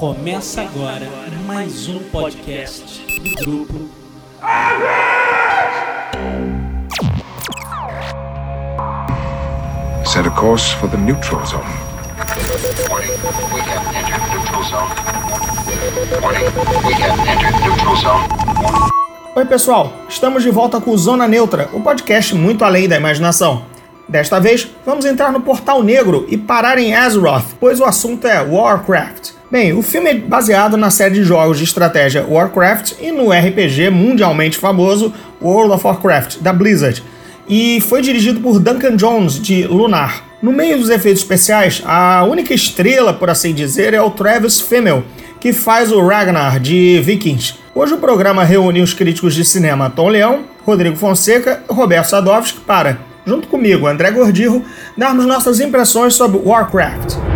Começa agora mais um podcast do grupo. Set a course for the neutral zone. Warning, we have entered neutral zone. Warning, we have entered neutral zone. Oi, pessoal, estamos de volta com o Zona Neutra, o podcast muito além da imaginação. Desta vez, vamos entrar no Portal Negro e parar em Azeroth, pois o assunto é Warcraft. Bem, o filme é baseado na série de jogos de estratégia Warcraft e no RPG mundialmente famoso World of Warcraft, da Blizzard, e foi dirigido por Duncan Jones, de Lunar. No meio dos efeitos especiais, a única estrela, por assim dizer, é o Travis Fimmel, que faz o Ragnar de Vikings. Hoje o programa reúne os críticos de cinema Tom Leão, Rodrigo Fonseca e Roberto Sadovski para, junto comigo, André Gordirro, darmos nossas impressões sobre Warcraft.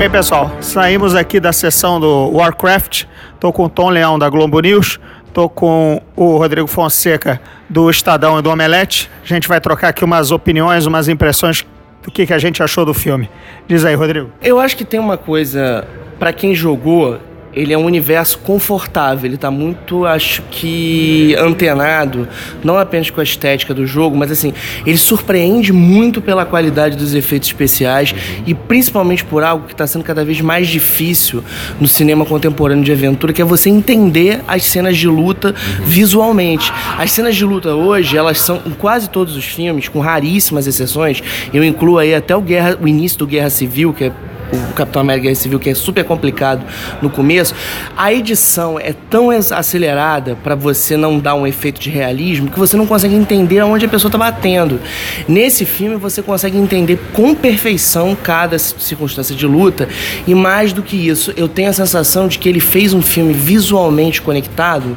Bem, pessoal, saímos aqui da sessão do Warcraft. Tô com o Tom Leão da Globo News, tô com o Rodrigo Fonseca do Estadão e do Omelete. A gente vai trocar aqui umas opiniões, umas impressões do que, que a gente achou do filme. Diz aí, Rodrigo. Eu acho que tem uma coisa, pra quem jogou, ele é um universo confortável, ele tá muito, acho que, antenado, não apenas com a estética do jogo, mas assim, ele surpreende muito pela qualidade dos efeitos especiais e principalmente por algo que está sendo cada vez mais difícil no cinema contemporâneo de aventura, que é você entender as cenas de luta visualmente. As cenas de luta hoje, elas são em quase todos os filmes, com raríssimas exceções, eu incluo aí até o, Guerra, o início do Guerra Civil, que é o Capitão América Guerra Civil, que é super complicado no começo, a edição é tão acelerada para você não dar um efeito de realismo que você não consegue entender aonde a pessoa está batendo. Nesse filme você consegue entender com perfeição cada circunstância de luta e mais do que isso, eu tenho a sensação de que ele fez um filme visualmente conectado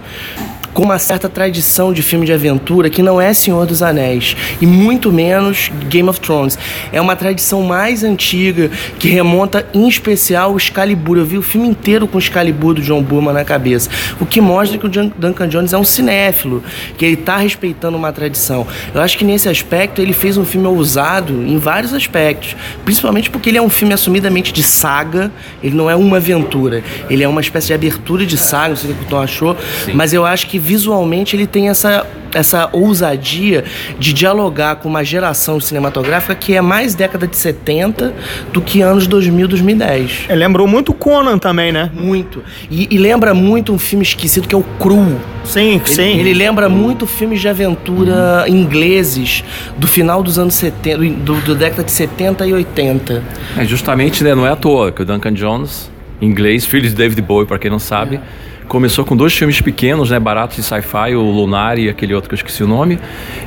com uma certa tradição de filme de aventura que não é Senhor dos Anéis e muito menos Game of Thrones. É uma tradição mais antiga que remonta em especial ao Excalibur. Eu vi o filme inteiro com o Excalibur do John Burman na cabeça, o que mostra que o Duncan Jones é um cinéfilo, que ele está respeitando uma tradição. Eu acho que nesse aspecto ele fez um filme ousado em vários aspectos, principalmente porque ele é um filme assumidamente de saga, ele não é uma aventura, ele é uma espécie de abertura de saga, não sei o que o Tom achou, mas eu acho que visualmente ele tem essa, essa ousadia de dialogar com uma geração cinematográfica que é mais década de 70 do que anos 2000, 2010. É, lembrou muito Conan também, né? Muito. E, e lembra muito um filme esquecido que é o Cru. Sim, Ele, sim. ele lembra muito filmes de aventura ingleses do final dos anos 70, do, do década de 70 e 80. É justamente, né, não é à toa que o Duncan Jones, inglês, filho de David Bowie, para quem não sabe, começou com dois filmes pequenos, né, baratos de sci-fi, o Lunar e aquele outro que eu esqueci o nome,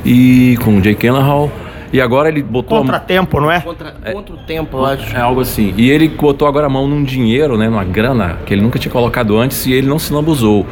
e com o Jake Gyllenhaal. E agora ele botou a- Contratempo, não é? Contra, contra o tempo, eu acho. é algo assim. E ele botou agora a mão num dinheiro, né, numa grana que ele nunca tinha colocado antes e ele não se lambuzou.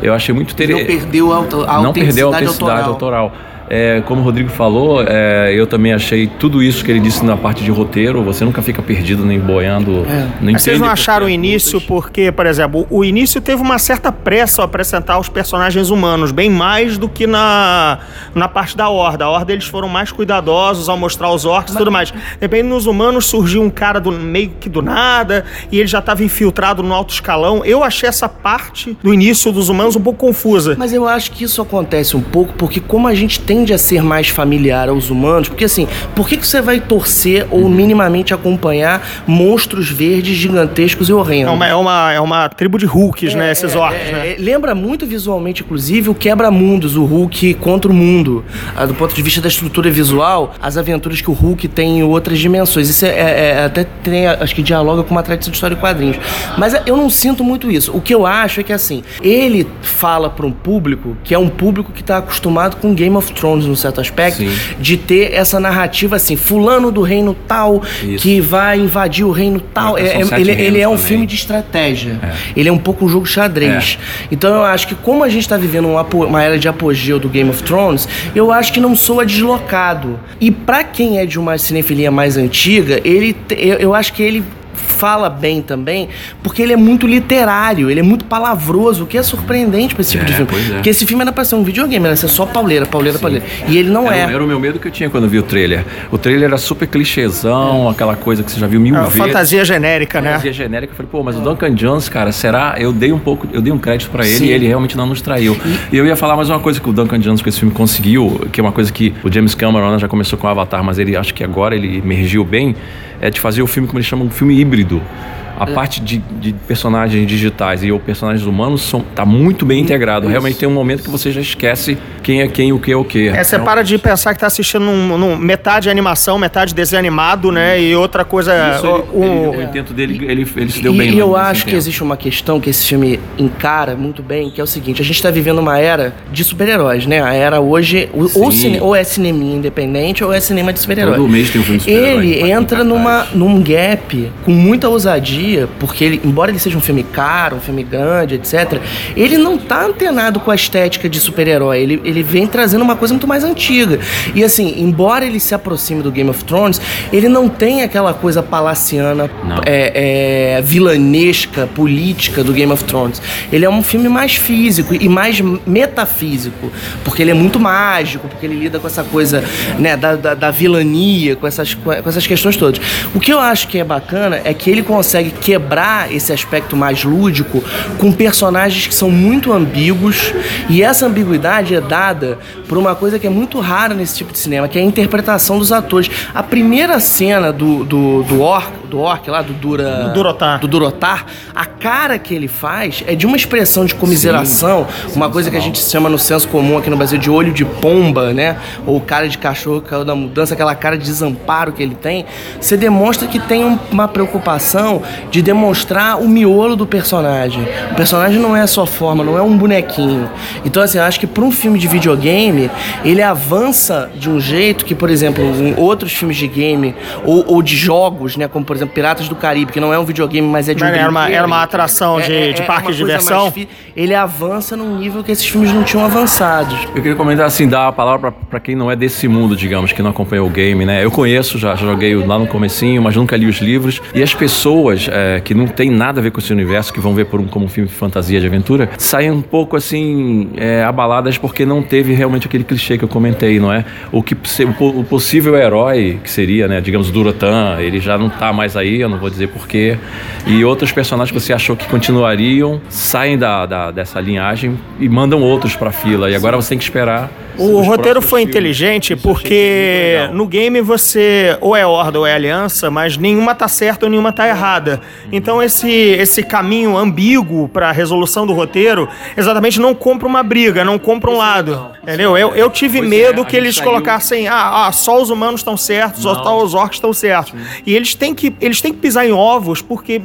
Eu achei muito Não interessante. perdeu a, auto- a não perdeu a autenticidade autenticidade autoral. autoral. É, como o Rodrigo falou, é, eu também achei tudo isso que ele disse na parte de roteiro. Você nunca fica perdido nem boiando. É. nem Mas vocês não acharam o que início lutas. porque, por exemplo, o início teve uma certa pressa ao apresentar os personagens humanos, bem mais do que na, na parte da Horda. A Horda eles foram mais cuidadosos ao mostrar os orcs e tudo mais. De repente, nos humanos surgiu um cara do meio que do nada e ele já estava infiltrado no alto escalão. Eu achei essa parte do início dos humanos um pouco confusa. Mas eu acho que isso acontece um pouco porque como a gente tende a ser mais familiar aos humanos, porque assim, por que, que você vai torcer ou minimamente acompanhar monstros verdes gigantescos e horrendos? É uma, é uma, é uma tribo de Hulks, né? Esses orcs, É, né? é, lembra muito visualmente, inclusive, o Quebra-Mundos, o Hulk contra o mundo. Ah, do ponto de vista da estrutura visual, as aventuras que o Hulk tem em outras dimensões. Isso é, é- é- até tem, acho que dialoga com uma tradição de história e quadrinhos. Mas é, eu não sinto muito isso. O que eu acho é que, assim, ele fala para um público que é um público que está acostumado com Game of Thrones, num certo aspecto, Sim. de ter essa narrativa assim, fulano do reino tal, Isso. que vai invadir o reino tal. É, É- é- ele, ele é um reinos filme também. de estratégia. Ele é um pouco um jogo xadrez. Então eu acho que como a gente tá vivendo um uma era de apogeu do Game of Thrones, eu acho que não soa deslocado. E pra quem é de uma cinefilia mais antiga, ele eu, eu acho que ele fala bem também, porque ele é muito literário, ele é muito palavroso, o que é surpreendente pra esse tipo É, de filme. pois é. Porque esse filme era pra ser um videogame, era ser só pauleira, pauleira, pauleira. E ele não Era, é. era o meu medo que eu tinha quando eu vi o trailer. O trailer era super clichêzão, aquela coisa que você já viu mil É, vezes. fantasia genérica, né? Fantasia genérica. Eu falei, pô, mas o Duncan Jones, cara, será? Eu dei um pouco, eu dei um crédito pra ele Sim. e ele realmente não nos traiu. E eu ia falar mais uma coisa que o Duncan Jones com esse filme conseguiu, que é uma coisa que o James Cameron né, já começou com o Avatar, mas ele acho que agora ele emergiu bem, é de fazer o filme como eles chamam, um filme híbrido. A parte de, de personagens digitais e os personagens humanos são, tá muito bem integrado. Realmente tem um momento que você já esquece quem é quem, o que é o que. É, você para de pensar que tá assistindo num, num- metade animação, metade desenho animado, né? E outra coisa. Isso, ele, o- ele- o intento dele, ele, ele se deu e, bem. e eu acho que existe uma questão que esse filme encara muito bem, que é o seguinte: a gente está vivendo uma era de super-heróis, né? A era hoje, o- ou, cine- ou é cinema independente ou é cinema de super-herói. Todo mês tem um filme de super-herói Ele entra numa, num gap com muita ousadia, porque ele, embora ele seja um filme caro, um filme grande, etc., ele não tá antenado com a estética de super-herói. Ele, ele vem trazendo uma coisa muito mais antiga. E assim, embora ele se aproxime do Game of Thrones, ele não tem aquela coisa palaciana, é, é, vilanesca, política do Game of Thrones. Ele é um filme mais físico e mais metafísico, porque ele é muito mágico, porque ele lida com essa coisa né, da, da, da vilania, com essas, com essas questões todas. O que eu acho que é bacana é que ele consegue quebrar esse aspecto mais lúdico com personagens que são muito ambíguos e essa ambiguidade é dada por uma coisa que é muito rara nesse tipo de cinema, que é a interpretação dos atores. A primeira cena do, do, do Orc, do Orc lá, do Dura... Do Durotar. do Durotar, a cara que ele faz é de uma expressão de comiseração, uma coisa que a gente chama no senso comum aqui no Brasil de olho de pomba, né? Ou cara de cachorro caiu da mudança, aquela cara de desamparo que ele tem. Você demonstra que tem um- uma preocupação de demonstrar o miolo do personagem. O personagem não é só forma, não é um bonequinho. Então, assim, eu acho que para um filme de videogame, ele avança de um jeito que, por exemplo, em outros filmes de game ou, ou de jogos, né? Como, por exemplo, Piratas do Caribe, que não é um videogame, mas é de um Era uma- brinquedo. era uma atração de- de parque uma de diversão. fi- Ele avança num nível que esses filmes não tinham avançado. Eu queria comentar assim, dar a palavra pra- pra quem não é desse mundo, digamos, que não acompanhou o game, né? Eu conheço, já, já joguei lá no comecinho, mas nunca li os livros. E as pessoas é, que não tem nada a ver com esse universo, que vão ver por um, como um filme de fantasia, de aventura, saem um pouco assim, é, abaladas porque não teve realmente aquele clichê que eu comentei, não é? O, que, o, o possível herói, que seria, né, digamos, o Durotan, ele já não tá mais aí, eu não vou dizer porquê. E outros personagens que você achou que continuariam, saem da, da- dessa linhagem e mandam outros pra fila. E agora você tem que esperar. O roteiro foi filmes. inteligente Isso porque no game você ou é horda ou é aliança, mas nenhuma tá certa ou nenhuma tá errada. Então esse, esse caminho ambíguo pra resolução do roteiro exatamente não compra uma briga, não compra um lado. Entendeu? Eu, eu tive Pois é, medo que eles saiu- colocassem, ah, ah, só os humanos estão certos, só os orcs estão certos. E eles têm que eles têm que pisar em ovos porque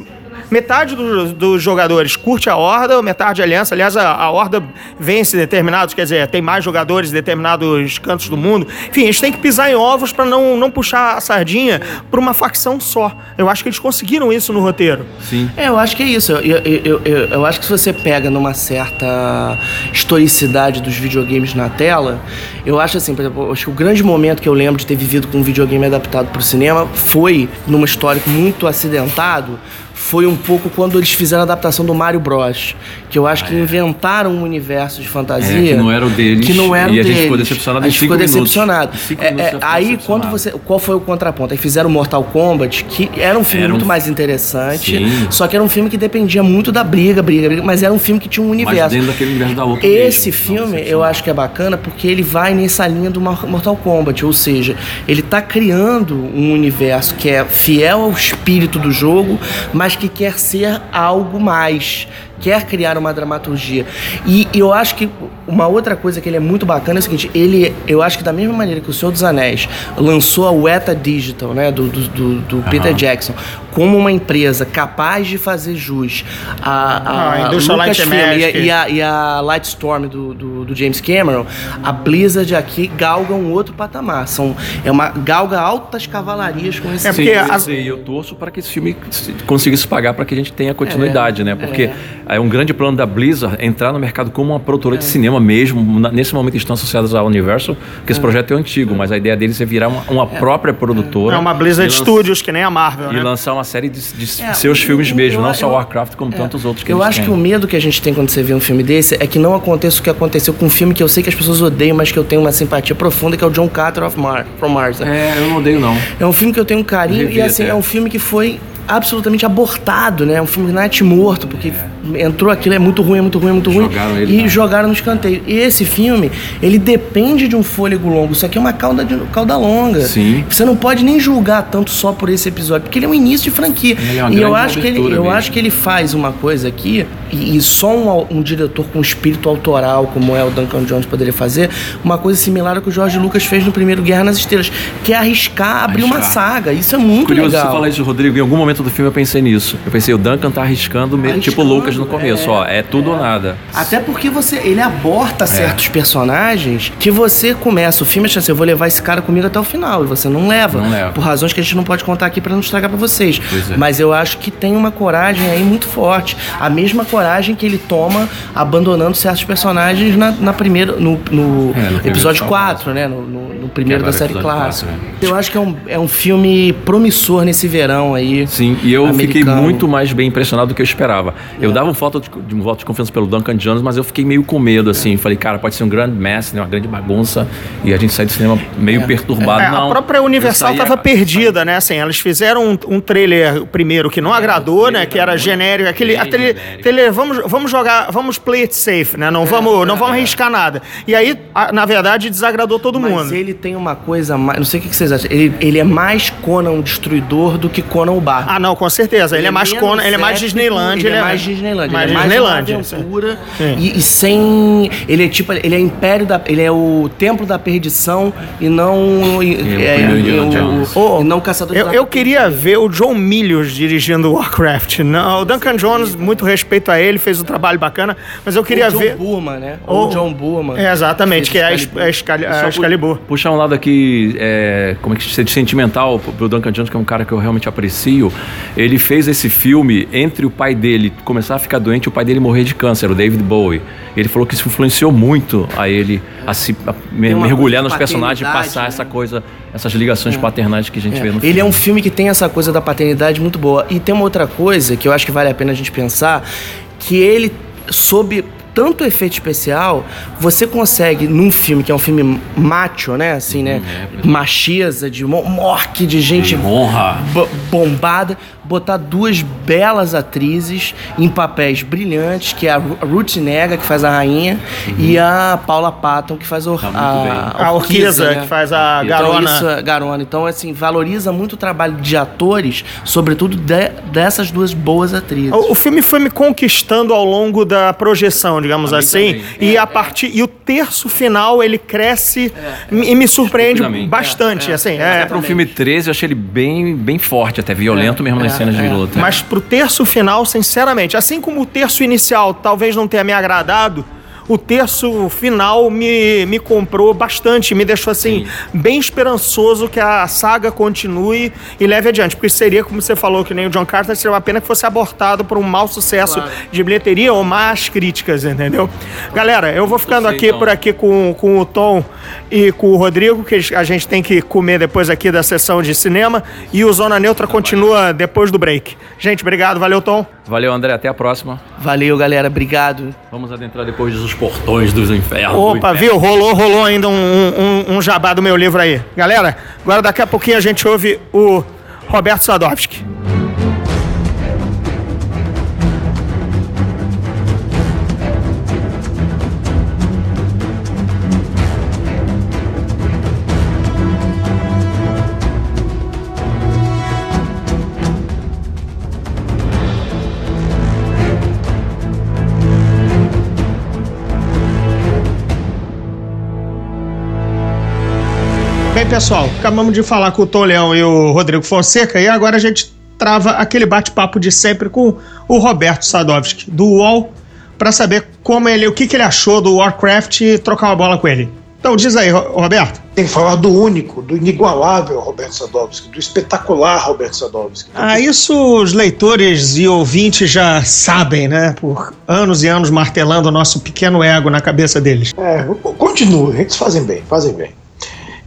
Metade dos, dos jogadores curte a Horda, metade a Aliança. Aliás, a, a Horda vence determinados, quer dizer, tem mais jogadores em determinados cantos do mundo. Enfim, eles têm que pisar em ovos pra não, não puxar a sardinha pra uma facção só. Eu acho que eles conseguiram isso no roteiro. Sim. É, eu acho que é isso. Eu, eu, eu, eu, eu acho que se você pega numa certa historicidade dos videogames na tela, eu acho assim, por exemplo, eu acho que o grande momento que eu lembro de ter vivido com um videogame adaptado para o cinema foi numa histórico muito acidentado. Foi um pouco quando eles fizeram a adaptação do Mario Bros. Que eu acho que inventaram um universo de fantasia. É, que não era o deles, Que não era e o a gente deles. ficou decepcionado A gente ficou decepcionado. É, é, aí, quando você. Qual foi o contraponto? Aí fizeram Mortal Kombat, que era um filme Era um muito fi- mais interessante. Sim. Só que era um filme que dependia muito da briga, briga, briga, mas era um filme que tinha um Mas universo. dentro daquele universo da outra Esse mesmo. filme eu acho que é bacana porque ele vai nessa linha do Mor- Mortal Kombat, ou seja, ele tá criando um universo que é fiel ao espírito do jogo, mas que quer ser algo mais. Quer criar uma dramaturgia. E eu acho que uma outra coisa que ele é muito bacana é o seguinte: ele, eu acho que da mesma maneira que o Senhor dos Anéis lançou a Weta Digital, né, do, do, do- do Peter Jackson, como uma empresa capaz de fazer jus a, a, Ah, Light and Lucasfilm e a, e a- e a Lightstorm do, do, do James Cameron, a Blizzard aqui galga um outro patamar. São, é uma galga altas cavalarias com esse É porque as- sei, eu torço para que esse filme se- conseguisse pagar para que a gente tenha continuidade, né? Porque é um grande plano da Blizzard entrar no mercado como uma produtora de cinema mesmo. Na- Nesse momento estão associadas à Universal, porque esse projeto é antigo, mas a ideia deles é virar uma, uma própria produtora. É uma Blizzard e lan- Studios, que nem a Marvel, E né? lançar uma série de, de É, seus filmes eu- mesmo, eu- não só eu- Warcraft, como tantos outros que Eu eles acho têm. que o medo que a gente tem quando você vê um filme desse é que não aconteça o que aconteceu com um filme que eu sei que as pessoas odeiam, mas que eu tenho uma simpatia profunda, que é o John Carter of Mar from Mars. É, eu não odeio não. É um filme que eu tenho um carinho e assim, até. é um filme que foi absolutamente abortado, né? Um filme nat morto, porque entrou aquilo, é muito ruim, é muito ruim, é muito ruim. Jogaram ele e na- jogaram no escanteio. E esse filme, ele depende de um fôlego longo. Isso aqui é uma cauda, de, cauda longa. Sim. Você não pode nem julgar tanto só por esse episódio, porque ele é um início de franquia. É uma e eu acho que ele, eu mesmo. acho que ele faz uma coisa aqui, e, e só um, um diretor com espírito autoral, como é o Duncan Jones, poderia fazer, uma coisa similar ao que o Jorge Lucas fez no primeiro Guerra nas Estrelas, que é arriscar abrir uma Arriscar. saga. Isso é muito Curioso legal. você falar isso, Rodrigo. Em algum momento do filme eu pensei nisso. Eu pensei, o Duncan tá arriscando, meio, tipo Arriscando, Lucas no começo, é. ó. É tudo ou nada. Até porque você, ele É. aborta certos personagens que você começa o filme achando assim, eu vou levar esse cara comigo até o final. E você não leva. Não leva. Por razões que a gente não pode contar aqui pra não estragar pra vocês. É. Mas eu acho que tem uma coragem aí muito forte. A mesma coragem que ele toma abandonando certos personagens na, na primeira, no, no É, no episódio só 4, né? No, no- primeiro da é série clássica. né? Eu acho que é um, é um filme promissor nesse verão aí. Sim, e eu fiquei americano. muito mais bem impressionado do que eu esperava. Eu dava um, voto de, de um voto de confiança pelo Duncan Jones, mas eu fiquei meio com medo, assim. Falei, cara, pode ser um grande mess, né, uma grande bagunça, e a gente sai do cinema meio perturbado. É, não, a própria Universal saía- estava perdida, né? Assim, elas fizeram um, um trailer primeiro que não agradou, né? Que era genérico, aquele, aquele genérico. trailer, vamos, vamos jogar, vamos play it safe, né? Não É, vamos, não vamos arriscar nada. E aí, a- na verdade, desagradou todo Mas mundo. ele tem uma coisa mais. Não sei o que que vocês acham. Ele, ele é mais Conan o Destruidor do que Conan o Bar. Ah, não, com certeza. Ele, é mais Conan, ele é mais Disneyland. Ele, é mais Disneyland. Mais ele é mais uma aventura e, e sem. Ele é tipo. Ele é Império da. Ele é o Templo da Perdição e não. E, o é, Indiana o- o- e não Caçador de Eu, eu queria ver o John Milius dirigindo Warcraft. Não, o Duncan Jones, muito respeito a ele, fez um trabalho bacana, mas eu queria o John ver. Burman, né? Ou O- John Burman. É, exatamente, que é a, Excalibur. Puxar um lado aqui, é, como é que se diz, sentimental, pro Duncan Jones, que é um cara que eu realmente aprecio. Ele fez esse filme entre o pai dele começar a ficar doente e o pai dele morrer de câncer, o David Bowie. Ele falou que isso influenciou muito a ele a se a mergulhar nos personagens e passar né? essa coisa, essas ligações paternais que a gente vê no filme. Ele é um filme que tem essa coisa da paternidade muito boa. E tem uma outra coisa que eu acho que vale a pena a gente pensar, que ele, sob tanto efeito especial, você consegue, num filme que é um filme macho, né? Assim, né? Machisa, de mo- morte, de gente honra. bo- bombada, botar duas belas atrizes em papéis brilhantes, que é a Ru- a Ruth Nega, que faz a rainha, e a Paula Patton, que faz o, Tá muito a, bem. A Orquiza, né? que faz a Então, garona. isso, é Garona. Então, assim, valoriza muito o trabalho de atores, sobretudo de- dessas duas boas atrizes. O, o filme foi me conquistando ao longo da projeção, digamos A assim. E a partir e o terço final ele cresce e me surpreende bastante, assim. Até É, para um filme 13, eu achei ele bem, bem forte, até violento mesmo nas cenas de luta. Mas pro terço final, sinceramente, assim como o terço inicial talvez não tenha me agradado, o terço final me, me comprou bastante, me deixou assim, bem esperançoso que a saga continue e leve adiante. Porque seria, como você falou, que nem o John Carter, seria uma pena que fosse abortado por um mau sucesso de bilheteria ou más críticas, entendeu? Galera, eu vou ficando aqui por aqui com, com o Tom e com o Rodrigo, que a gente tem que comer depois aqui da sessão de cinema. E o Zona Neutra continua depois do break. Gente, obrigado. Valeu, Tom. Valeu, André. Até a próxima. Valeu, galera. Obrigado. Vamos adentrar depois dos portões dos infernos. do Opa, inferno. viu? Rolou, rolou ainda um, um, um jabá do meu livro aí. Galera, agora daqui a pouquinho a gente ouve o Roberto Sadovski. Bem, pessoal, acabamos de falar com o Tom Leão e o Rodrigo Fonseca e agora a gente trava aquele bate-papo de sempre com o Roberto Sadovski, do UOL, para saber como ele, o que, que ele achou do Warcraft e trocar uma bola com ele. Então diz aí, Roberto. Tem que falar do único, do inigualável Roberto Sadovski, do espetacular Roberto Sadovski. Ah, isso os leitores e ouvintes já sabem, né? Por anos e anos martelando o nosso pequeno ego na cabeça deles. É, continua, eles fazem bem, fazem bem.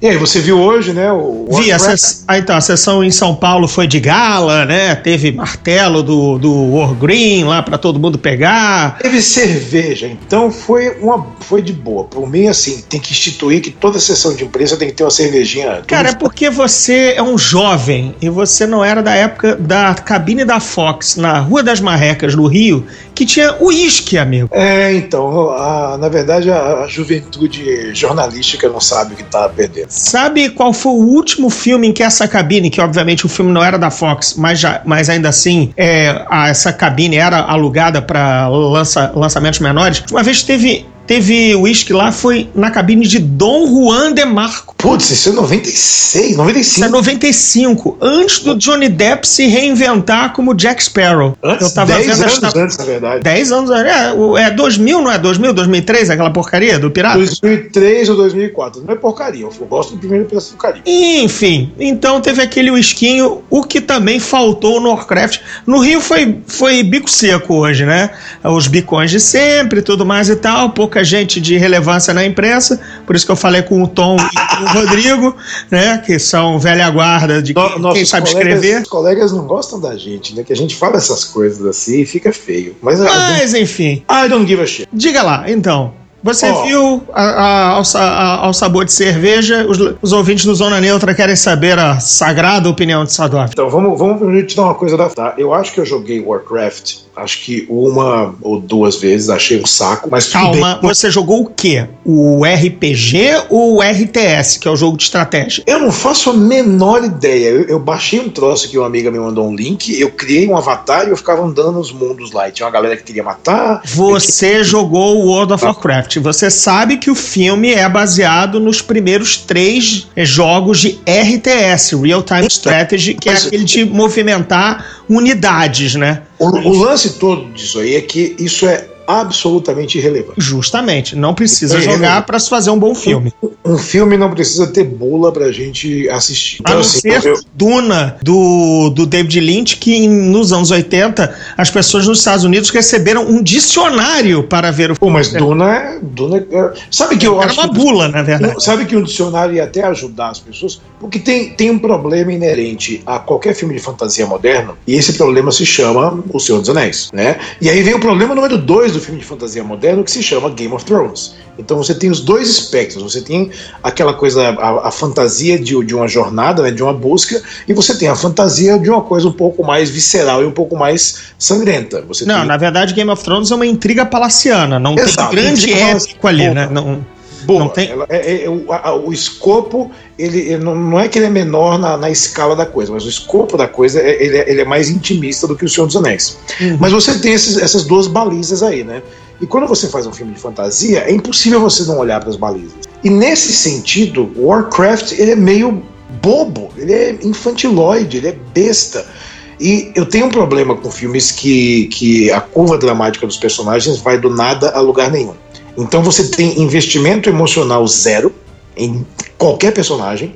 E aí, você viu hoje, né? O Vi, a, ses... ah, então, a sessão em São Paulo foi de gala, né? Teve martelo do, do War Green lá para todo mundo pegar. Teve cerveja, então foi, uma, foi de boa. Por mim, assim, tem que instituir que toda sessão de imprensa tem que ter uma cervejinha. Cara, é porque você é um jovem e você não era da época da cabine da Fox na Rua das Marrecas, no Rio, que tinha uísque, amigo. É, então, a, na verdade, a, a juventude jornalística não sabe o que tá perdendo. Sabe qual foi o último filme em que essa cabine, que obviamente o filme não era da Fox, mas, já, mas ainda assim é, a, essa cabine era alugada para lança, lançamentos menores? Uma vez teve teve uísque lá, foi na cabine de Dom Juan de Marco. Putz, isso é 96, 95. Isso é 95, antes do Johnny Depp se reinventar como Jack Sparrow. Antes, Eu tava 10 vendo anos esta... antes, na verdade. 10 anos, é, é 2000, não é 2000, 2003, aquela porcaria do pirata? 2003 ou 2004. Não é porcaria, eu gosto do primeiro pedaço do Caribe. Enfim, então teve aquele whiskinho, o que também faltou no Warcraft. No Rio foi, foi bico seco hoje, né? Os bicões de sempre, tudo mais e tal, pouca gente de relevância na imprensa, por isso que eu falei com o Tom e com o Rodrigo, né? Que são velha guarda de No- quem, quem sabe colegas, escrever. Os colegas não gostam da gente, né? Que a gente fala essas coisas assim e fica feio. Mas, Mas enfim, I don't give a shit. diga lá, então. Você Ó. viu a- a- ao, a- ao sabor de cerveja? Os, os ouvintes do Zona Neutra querem saber a sagrada opinião de Sadov. Então, vamos, vamos primeiro te dar uma coisa da. Tá? Eu acho que eu joguei Warcraft, acho que uma ou duas vezes, achei um saco, mas Calma, você jogou o quê? O RPG ou o RTS, que é o jogo de estratégia? Eu não faço a menor ideia. Eu, eu baixei um troço que uma amiga me mandou um link, eu criei um avatar e eu ficava andando nos mundos lá. E tinha uma galera que queria matar. Você jogou o World of Warcraft. Você sabe que o filme é baseado nos primeiros três jogos de RTS, Real Time Strategy, que é Mas- aquele de movimentar unidades, né? O, o lance todo disso aí é que isso é absolutamente irrelevante. Justamente, não precisa É, jogar é. para se fazer um bom filme. Um filme não precisa ter bula pra gente assistir. A não assim, ser eu- Duna, do, do David Lynch, que nos anos 80 as pessoas nos Estados Unidos receberam um dicionário para ver o Pô, filme. mas Duna é. Duna é- sabe que eu Era acho. uma que- bula, na verdade. Sabe que um dicionário ia até ajudar as pessoas? Porque tem, tem um problema inerente a qualquer filme de fantasia moderno, e esse problema se chama O Senhor dos Anéis, né? E aí vem o problema número dois do filme de fantasia moderno, que se chama Game of Thrones. Então você tem os dois espectros, você tem aquela coisa, a, a fantasia de, de uma jornada, né, de uma busca, e você tem a fantasia de uma coisa um pouco mais visceral e um pouco mais sangrenta. Você Não, tem... na verdade, Game of Thrones é uma intriga palaciana. Não Exato, tem grande épico ali, né? Não, Boa, Não tem- ela- é- é- o, a- o escopo, ele, ele não, não é que ele é menor na, na escala da coisa, mas o escopo da coisa é, ele, é, ele é mais intimista do que o Senhor dos Anéis. Uhum. Mas você tem esses- essas duas balizas aí, né? E quando você faz um filme de fantasia, é impossível você não olhar para as balizas. E nesse sentido, Warcraft ele é meio bobo, ele é infantiloide, ele é besta. E eu tenho um problema com filmes que, que a curva dramática dos personagens vai do nada a lugar nenhum. Então você tem investimento emocional zero em qualquer personagem.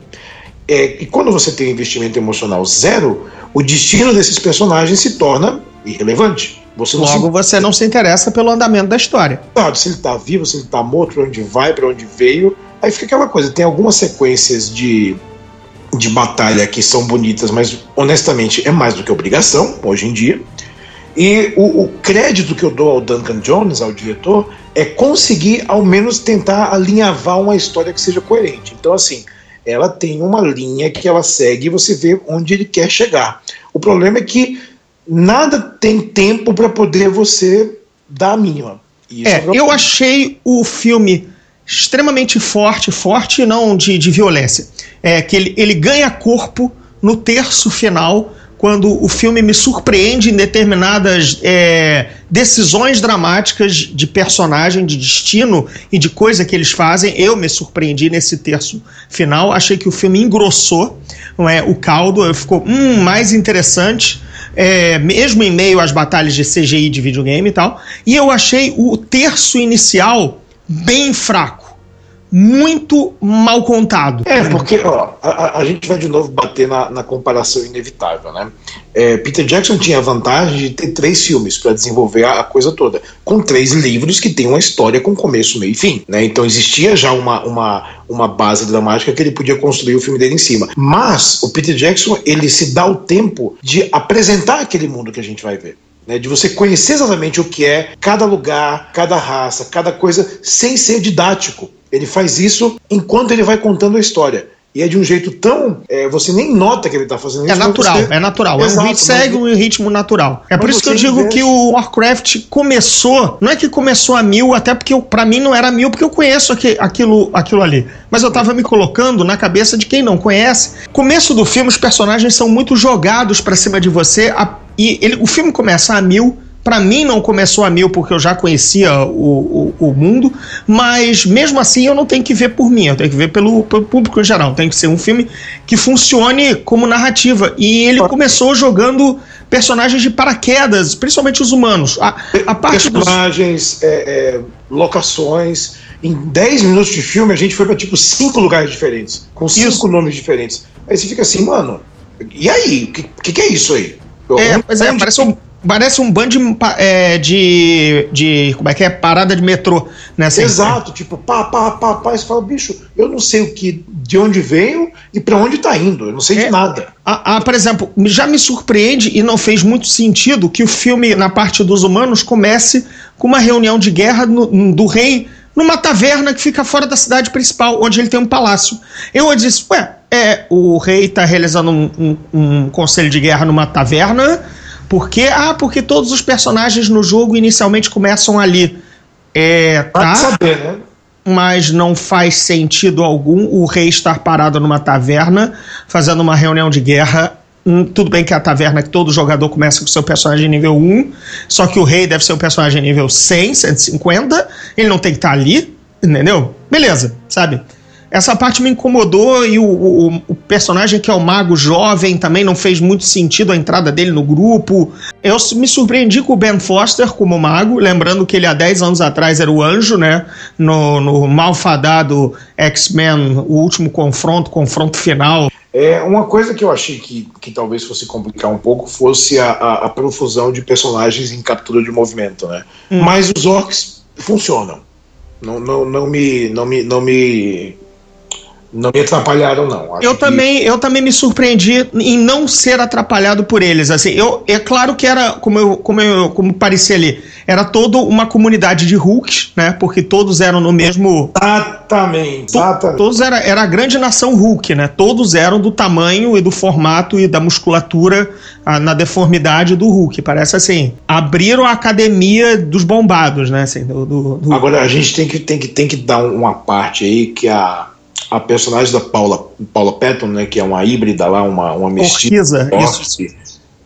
É, e quando você tem investimento emocional zero, o destino desses personagens se torna irrelevante. Você não Logo, você não se interessa pelo andamento da história. sabe se ele tá vivo, se ele tá morto, pra onde vai, pra onde veio. Aí fica aquela coisa, tem algumas sequências de, de batalha que são bonitas, mas honestamente é mais do que obrigação hoje em dia. E o, o crédito que eu dou ao Duncan Jones, ao diretor, é conseguir ao menos tentar alinhavar uma história que seja coerente. Então, assim, ela tem uma linha que ela segue e você vê onde ele quer chegar. O problema é que nada tem tempo para poder você dar a mínima. Isso É, problema. eu achei o filme extremamente forte, forte não de, de violência. É que ele, ele ganha corpo no terço final, quando o filme me surpreende em determinadas é, decisões dramáticas de personagem, de destino e de coisa que eles fazem. Eu me surpreendi nesse terço final. Achei que o filme engrossou não é, o caldo, ficou hum, mais interessante é, mesmo em meio às batalhas de CGI de videogame e tal. E eu achei o terço inicial bem fraco. Muito mal contado. É, porque ó, a, a gente vai de novo bater na, na comparação inevitável, né? É, Peter Jackson tinha a vantagem de ter três filmes para desenvolver a, a, coisa toda, com três livros que tem uma história com começo, meio e fim, né? Então existia já uma, uma, uma base dramática que ele podia construir o filme dele em cima. Mas o Peter Jackson ele se dá o tempo de apresentar aquele mundo que a gente vai ver. Né, de você conhecer exatamente o que é cada lugar, cada raça, cada coisa, sem ser didático. Ele faz isso enquanto ele vai contando a história. E é de um jeito tão. É, você nem nota que ele está fazendo isso. É natural, você... é natural. Exato, é um segue um ritmo natural. É por isso que eu digo investe... que o Warcraft começou. Não é que começou a mil, até porque para mim não era mil, porque eu conheço aqui, aquilo, aquilo ali. Mas eu estava me colocando na cabeça de quem não conhece. Começo do filme, os personagens são muito jogados para cima de você. A, e ele, o filme começa a mil para mim não começou a mil porque eu já conhecia o, o, o, mundo, mas mesmo assim eu não tenho que ver por mim, eu tenho que ver pelo, pelo público em geral. Tem que ser um filme que funcione como narrativa. E ele começou jogando personagens de paraquedas, principalmente os humanos. A, a parte personagens, dos... é, é, locações. Em 10 minutos de filme a gente foi para tipo cinco lugares diferentes, com cinco isso. nomes diferentes. Aí você fica assim, mano, e aí? O que, que, que, é isso aí? É, pois é, parece um Parece um bando de, é, de, de, Como é que é? Parada de metrô, né? Assim, Exato, é. tipo, pá, pá, pá, pá. E você fala, bicho, eu não sei o que, de onde veio e para onde tá indo. Eu não sei é, de nada. A, a, por exemplo, já me surpreende e não fez muito sentido que o filme, na parte dos humanos, comece com uma reunião de guerra no, do rei numa taverna que fica fora da cidade principal, onde ele tem um palácio. Eu disse, ué, é, o rei tá realizando um, um, um conselho de guerra numa taverna por quê? Ah, porque todos os personagens no jogo inicialmente começam ali. É, tá. Saber, né? Mas não faz sentido algum o rei estar parado numa taverna fazendo uma reunião de guerra hum, tudo bem que a taverna que todo jogador começa com seu personagem nível 1, só que o rei deve ser um personagem nível 100, 150, ele não tem que estar ali, entendeu? Beleza, sabe? Essa parte me incomodou e o, o, o, personagem que é o mago jovem também não fez muito sentido a entrada dele no grupo. Eu me surpreendi com o Ben Foster como mago, lembrando que ele há 10 anos atrás era o anjo, né? No, no malfadado X-Men, o último confronto, confronto final. É, uma coisa que eu achei que, que talvez fosse complicar um pouco fosse a, a, a profusão de personagens em captura de movimento, né? Hum. Mas os orcs funcionam. Não, não, não, me, não, me, não me não me atrapalharam, não. Acho eu, que... também, eu também me surpreendi em não ser atrapalhado por eles. Assim, eu, é claro que era, como, eu, como, eu, como parecia ali, era toda uma comunidade de Hulks, né? Porque todos eram no mesmo. Exatamente. exatamente. todos era, era a grande nação Hulk, né? Todos eram do tamanho e do formato e da musculatura a, na deformidade do Hulk. Parece assim. Abriram a academia dos bombados, né? Assim, do, do, do... Agora a gente tem que, tem, que, tem que dar uma parte aí que a a personagem da Paula, Paula Patton, né, que é uma híbrida lá, uma, uma mestiça.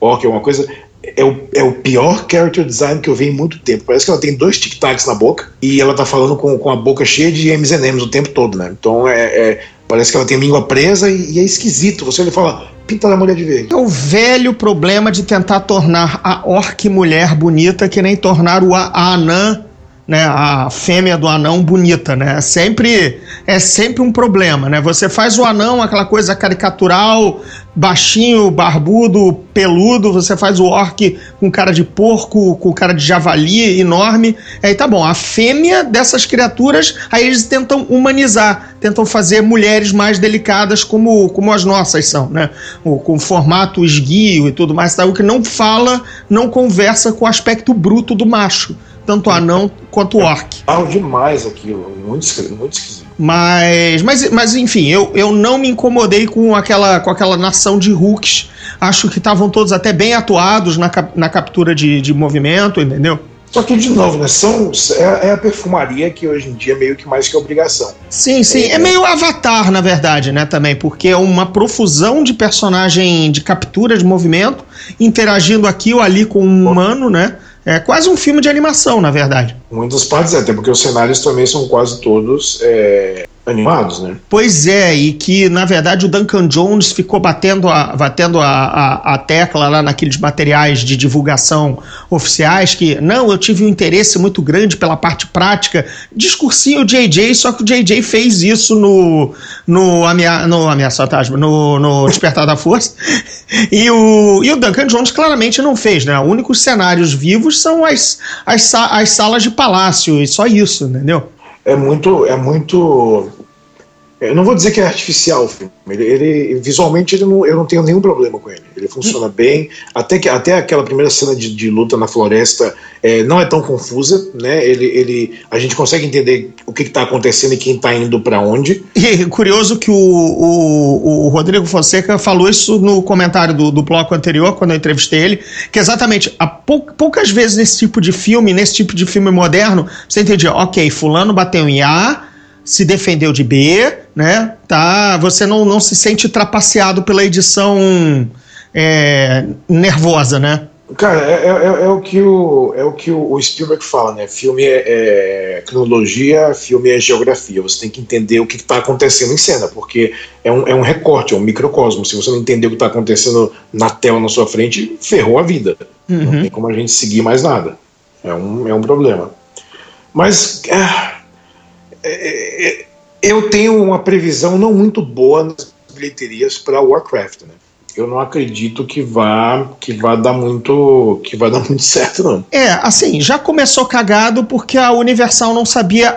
Orc, é uma coisa. É o, é o pior character design que eu vi em muito tempo. Parece que ela tem dois tic-tacs na boca e ela tá falando com, com a boca cheia de M&M's o tempo todo, né? Então é, é parece que ela tem a língua presa e, e é esquisito. Você olha e fala, pinta a mulher de verde. É o velho problema de tentar tornar a orc mulher bonita que nem tornar o anã né, a fêmea do anão bonita, né? É sempre é sempre um problema, né? Você faz o anão aquela coisa caricatural, baixinho, barbudo, peludo, você faz o orc com cara de porco, com cara de javali enorme. Aí tá bom, a fêmea dessas criaturas, aí eles tentam humanizar, tentam fazer mulheres mais delicadas como, como as nossas são, né? O, com formato esguio e tudo mais, tá? o que não fala, não conversa com o aspecto bruto do macho tanto anão quanto orc. Ah, demais aquilo, muito, muito esquisito. Mas, mas, mas enfim, eu, eu não me incomodei com aquela, com aquela nação de Hulks. Acho que estavam todos até bem atuados na, na captura de, de movimento, entendeu? Só que, de novo, né, são, é, é, a perfumaria que hoje em dia é meio que mais que obrigação. Sim, sim. É, é meio avatar, na verdade, né, também, porque é uma profusão de personagem de captura de movimento, interagindo aqui ou ali com um humano, né? É quase um filme de animação, na verdade. Muitas partes, até porque os cenários também são quase todos é, animados, né? Pois é, e que na verdade o Duncan Jones ficou batendo a, batendo a, a, a, tecla lá naqueles materiais de divulgação oficiais que não, eu tive um interesse muito grande pela parte prática. Discursinho o JJ, só que o JJ fez isso no, no, amea, no Ameaça Fantasma, no, no Despertar da Força. E o, e o Duncan Jones claramente não fez, né? Os únicos cenários vivos são as, as, as salas de palácio, e só isso, entendeu? é muito, é muito. Eu não vou dizer que é artificial o filme. Ele, ele visualmente ele não, eu não tenho nenhum problema com ele. Ele funciona bem. Até que até aquela primeira cena de, de luta na floresta é, não é tão confusa, né? Ele, ele a gente consegue entender o que está acontecendo e quem está indo para onde. E curioso que o, o, o, Rodrigo Fonseca falou isso no comentário do, do bloco anterior quando eu entrevistei ele, que exatamente há pou, poucas vezes nesse tipo de filme, nesse tipo de filme moderno, você entendia, ok, fulano bateu em A se defendeu de B, né? Tá, você não, não se sente trapaceado pela edição é, nervosa, né? Cara, é, é, é, é, o que o, é o que o Spielberg fala, né? Filme é, é cronologia, filme é geografia. Você tem que entender o que está acontecendo em cena, porque é um, é um recorte, é um microcosmo. Se você não entender o que está acontecendo na tela na sua frente, ferrou a vida. Uhum. Não tem como a gente seguir mais nada. É um, é um problema. Mas. É, eu tenho uma previsão não muito boa nas bilheterias para Warcraft, né? eu não acredito que vá que vá dar muito que vai dar muito certo não. É, assim, já começou cagado porque a Universal não sabia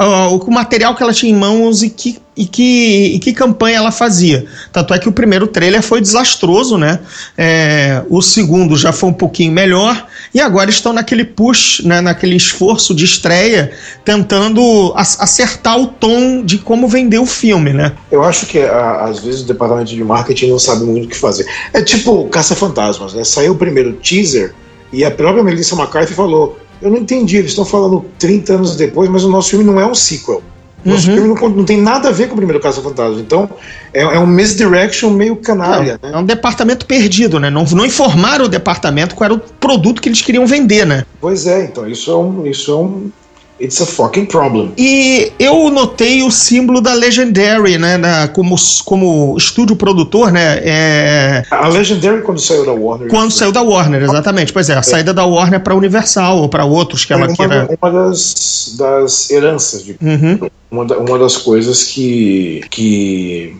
o material que ela tinha em mãos e que e que, e que campanha ela fazia. Tanto é que o primeiro trailer foi desastroso, né? É, o segundo já foi um pouquinho melhor, e agora estão naquele push, né, naquele esforço de estreia, tentando acertar o tom de como vender o filme, né? Eu acho que às vezes o departamento de marketing não sabe muito o que fazer. É tipo Caça-Fantasmas, né? Saiu o primeiro teaser e a própria Melissa McCarthy falou: Eu não entendi, eles estão falando 30 anos depois, mas o nosso filme não é um sequel. O nosso uhum. filme não, não, tem nada a ver com o primeiro Caça Fantasma. Então, é, é um misdirection meio canalha. né? É um departamento perdido, né? Não, não informaram o departamento qual era o produto que eles queriam vender, né? Pois é, então isso é um, isso é um, It's a fucking problem. E eu notei o símbolo da Legendary, né? Na, como, como estúdio produtor, né? É... A Legendary quando saiu da Warner. Quando saiu da Warner, exatamente. Pois é, a é. saída da Warner para Universal ou para outros que ela uma, queira. Uma das, das heranças, de, uhum. uma, da, uma das coisas que. que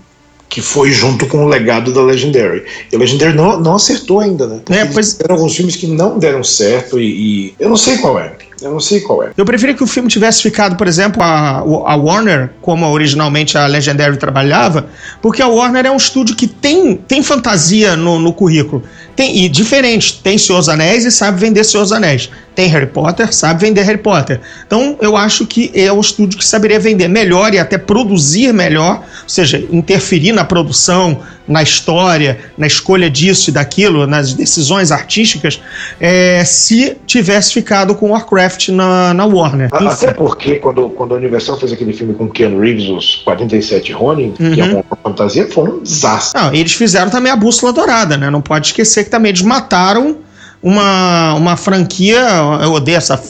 que foi junto com o legado da Legendary. E a Legendary não, não acertou ainda, né? Porque é, pois... Eram alguns filmes que não deram certo e, e eu não sei qual é. Eu não sei qual é. Eu preferia que o filme tivesse ficado, por exemplo, a, a Warner, como originalmente a Legendary trabalhava, porque a Warner é um estúdio que tem, tem fantasia no, no currículo. Tem, e diferente, tem dos Anéis e sabe vender dos Anéis. Tem Harry Potter, sabe vender Harry Potter. Então eu acho que é o estúdio que saberia vender melhor e até produzir melhor, ou seja, interferir na produção, na história, na escolha disso e daquilo, nas decisões artísticas, é, se tivesse ficado com Warcraft na, na Warner. Até porque quando, quando a Universal fez aquele filme com Ken Reeves, os 47 Ronin, uhum. que é uma fantasia, foi um desastre. Não, eles fizeram também a Bússola Dourada, né? Não pode esquecer que também eles mataram uma, uma franquia, eu odeio essa,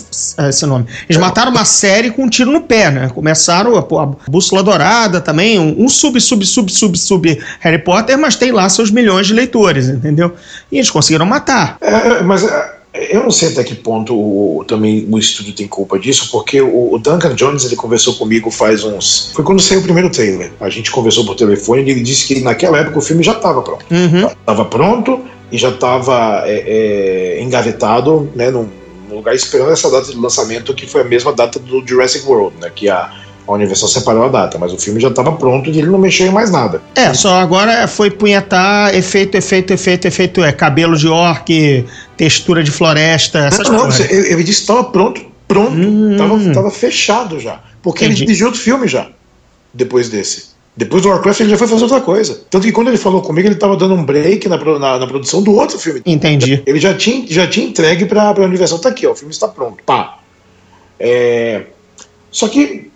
esse nome. Eles mataram uma série com um tiro no pé, né? Começaram a, a Bússola Dourada também, um, um, sub, sub, sub, sub, sub Harry Potter, mas tem lá seus milhões de leitores, entendeu? E eles conseguiram matar. É, mas é, eu não sei até que ponto o, também o estúdio tem culpa disso, porque o, o, Duncan Jones ele conversou comigo faz uns. Foi quando saiu o primeiro trailer. A gente conversou por telefone e ele disse que naquela época o filme já estava pronto. Uhum. Estava pronto e já estava é, é, engavetado né, num, lugar esperando essa data de lançamento, que foi a mesma data do Jurassic World, né, que a, a Universal separou a data, mas o filme já estava pronto e ele não mexeu em mais nada. É, só agora foi punhetar efeito, efeito, efeito, efeito, é cabelo de orc, textura de floresta, essas não, coisas. Não, ele, ele disse que estava pronto, pronto, estava hum. fechado já, porque Entendi. ele dirigiu outro filme já, depois desse. Depois do Warcraft ele já foi fazer outra coisa. Tanto que quando ele falou comigo, ele estava dando um break na, na, na, produção do outro filme. Entendi. Ele já tinha, já tinha entregue para a Universal. Tá aqui, ó, o filme está pronto. Pá. É... Só que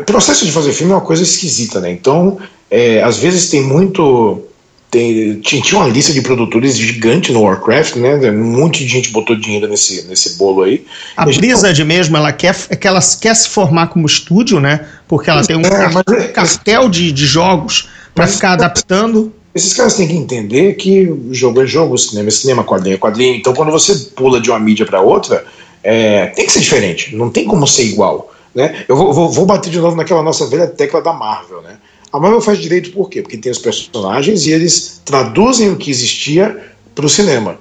o processo de fazer filme é uma coisa esquisita, né? Então, é, às vezes tem muito tem, tinha uma lista de produtores gigante no Warcraft, né? Um monte de gente botou dinheiro nesse, nesse bolo aí. A, Blizzard gente... mesmo, ela quer, é que ela quer se formar como estúdio, né? Porque ela tem um É, é- cartel de, de jogos para ficar adaptando. Esses caras têm que entender que o jogo é jogo, o cinema é cinema, quadrinho é quadrinho. Então, quando você pula de uma mídia para outra, é, tem que ser diferente. Não tem como ser igual. Né? Eu vou, vou- vou bater de novo naquela nossa velha tecla da Marvel. Né? A Marvel faz direito por quê? Porque tem os personagens e eles traduzem o que existia para o cinema.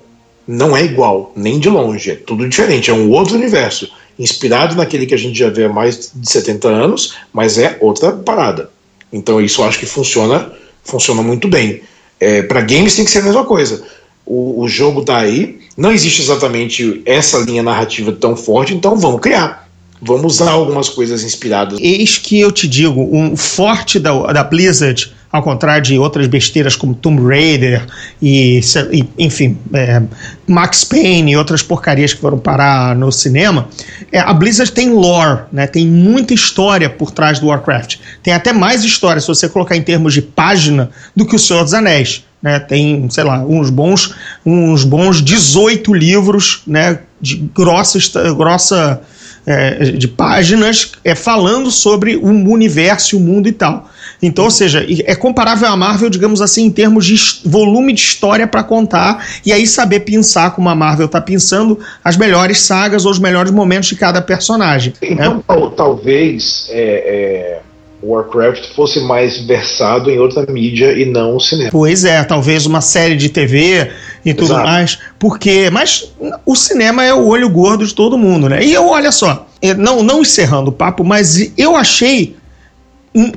Não é igual, nem de longe. É tudo diferente. É um outro universo. Inspirado naquele que a gente já vê há mais de 70 anos, mas é outra parada. Então, isso eu acho que funciona, funciona muito bem. É, para games tem que ser a mesma coisa. O, o jogo tá aí, não existe exatamente essa linha narrativa tão forte, então vamos criar. Vamos usar algumas coisas inspiradas. Eis que eu te digo, um forte da, da Blizzard, ao contrário de outras besteiras como Tomb Raider e, e, enfim, é, Max Payne e outras porcarias que foram parar no cinema, é, a Blizzard tem lore, né, tem muita história por trás do Warcraft. Tem até mais história, se você colocar em termos de página, do que o Senhor dos Anéis. Né, tem, sei lá, uns bons, uns bons 18 livros né, de grossa, grossa é, de páginas é, falando sobre o universo o mundo e tal. Então, ou seja, é comparável à Marvel, digamos assim, em termos de volume de história para contar e aí saber pensar como a Marvel tá pensando as melhores sagas ou os melhores momentos de cada personagem. né? Então, tal- talvez é, é, Warcraft fosse mais versado em outra mídia e não o cinema. Pois é, talvez uma série de TV e tudo Exato. mais, porque mas o cinema é o olho gordo de todo mundo, né? E eu olha só, não não encerrando o papo, mas eu achei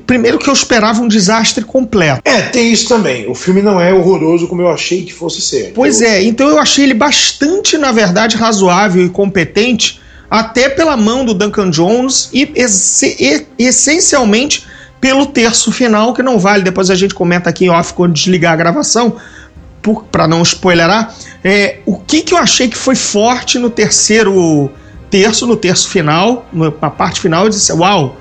primeiro que eu esperava um desastre completo. É, tem isso também. O filme não é horroroso como eu achei que fosse ser. Pois Eu- é, então eu achei ele bastante, na verdade, razoável e competente, até pela mão do Duncan Jones e, e- essencialmente pelo terço final, que não vale, depois a gente comenta aqui em off quando desligar a gravação, para não spoilerar. É, o que, que eu achei que foi forte no terceiro terço, no terço final, na parte final, eu disse: Uau,